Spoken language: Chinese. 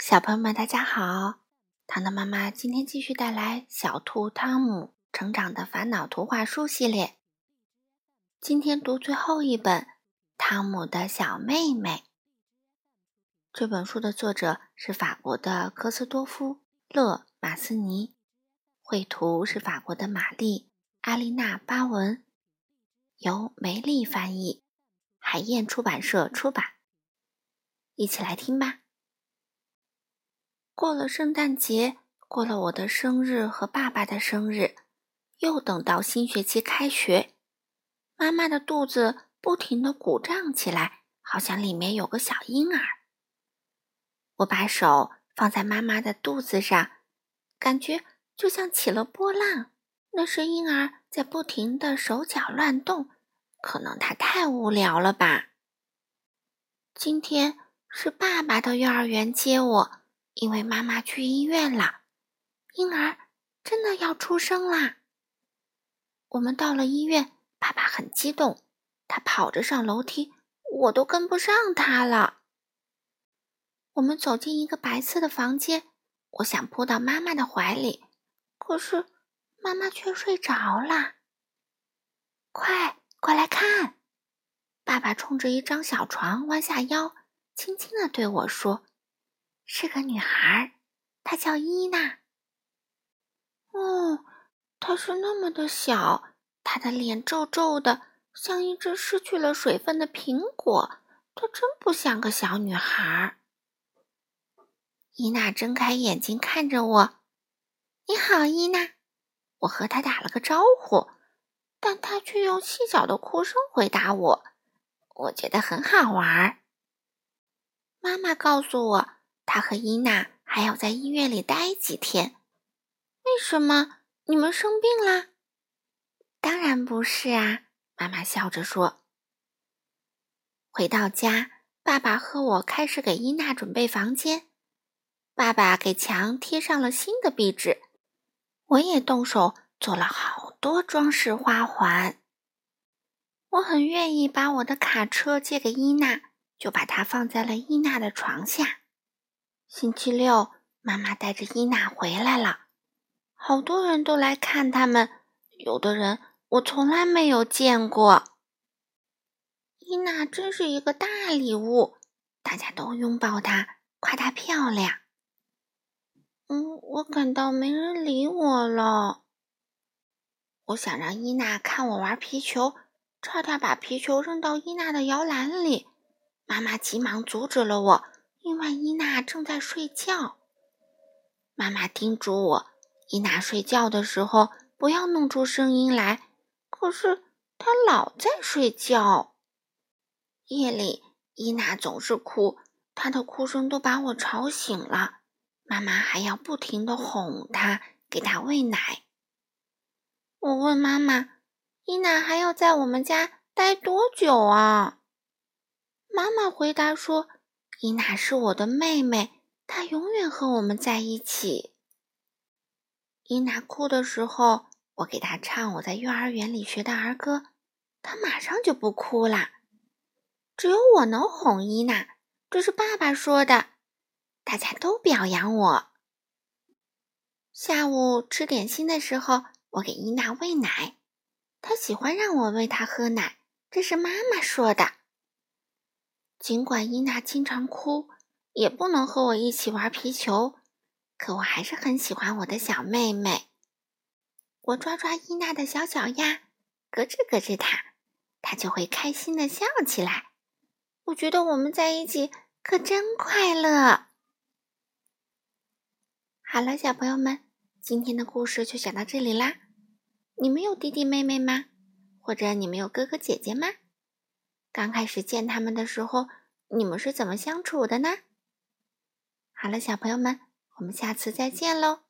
小朋友们，大家好！糖糖妈妈今天继续带来《小兔汤姆成长的烦恼》图画书系列。今天读最后一本《汤姆的小妹妹》。这本书的作者是法国的科斯多夫·勒马斯尼，绘图是法国的玛丽·阿丽娜·巴文，由梅丽翻译，海燕出版社出版。一起来听吧。过了圣诞节，过了我的生日和爸爸的生日，又等到新学期开学，妈妈的肚子不停地鼓胀起来，好像里面有个小婴儿。我把手放在妈妈的肚子上，感觉就像起了波浪。那是婴儿在不停地手脚乱动，可能他太无聊了吧。今天是爸爸到幼儿园接我。因为妈妈去医院了，婴儿真的要出生啦！我们到了医院，爸爸很激动，他跑着上楼梯，我都跟不上他了。我们走进一个白色的房间，我想扑到妈妈的怀里，可是妈妈却睡着了。快过来看！爸爸冲着一张小床弯下腰，轻轻地对我说。是个女孩，她叫伊娜。哦，她是那么的小，她的脸皱皱的，像一只失去了水分的苹果。她真不像个小女孩。伊娜睁开眼睛看着我：“你好，伊娜。”我和她打了个招呼，但她却用细小的哭声回答我。我觉得很好玩。妈妈告诉我。他和伊娜还要在医院里待几天？为什么？你们生病了？当然不是啊！妈妈笑着说。回到家，爸爸和我开始给伊娜准备房间。爸爸给墙贴上了新的壁纸，我也动手做了好多装饰花环。我很愿意把我的卡车借给伊娜，就把它放在了伊娜的床下。星期六，妈妈带着伊娜回来了，好多人都来看他们，有的人我从来没有见过。伊娜真是一个大礼物，大家都拥抱她，夸她漂亮。嗯，我感到没人理我了。我想让伊娜看我玩皮球，差点把皮球扔到伊娜的摇篮里，妈妈急忙阻止了我。因为伊娜正在睡觉，妈妈叮嘱我：伊娜睡觉的时候不要弄出声音来。可是她老在睡觉。夜里，伊娜总是哭，她的哭声都把我吵醒了。妈妈还要不停的哄她，给她喂奶。我问妈妈：“伊娜还要在我们家待多久啊？”妈妈回答说。伊娜是我的妹妹，她永远和我们在一起。伊娜哭的时候，我给她唱我在幼儿园里学的儿歌，她马上就不哭了。只有我能哄伊娜，这是爸爸说的。大家都表扬我。下午吃点心的时候，我给伊娜喂奶，她喜欢让我喂她喝奶，这是妈妈说的。尽管伊娜经常哭，也不能和我一起玩皮球，可我还是很喜欢我的小妹妹。我抓抓伊娜的小脚丫，咯吱咯吱它，她就会开心的笑起来。我觉得我们在一起可真快乐。好了，小朋友们，今天的故事就讲到这里啦。你们有弟弟妹妹吗？或者你们有哥哥姐姐吗？刚开始见他们的时候，你们是怎么相处的呢？好了，小朋友们，我们下次再见喽。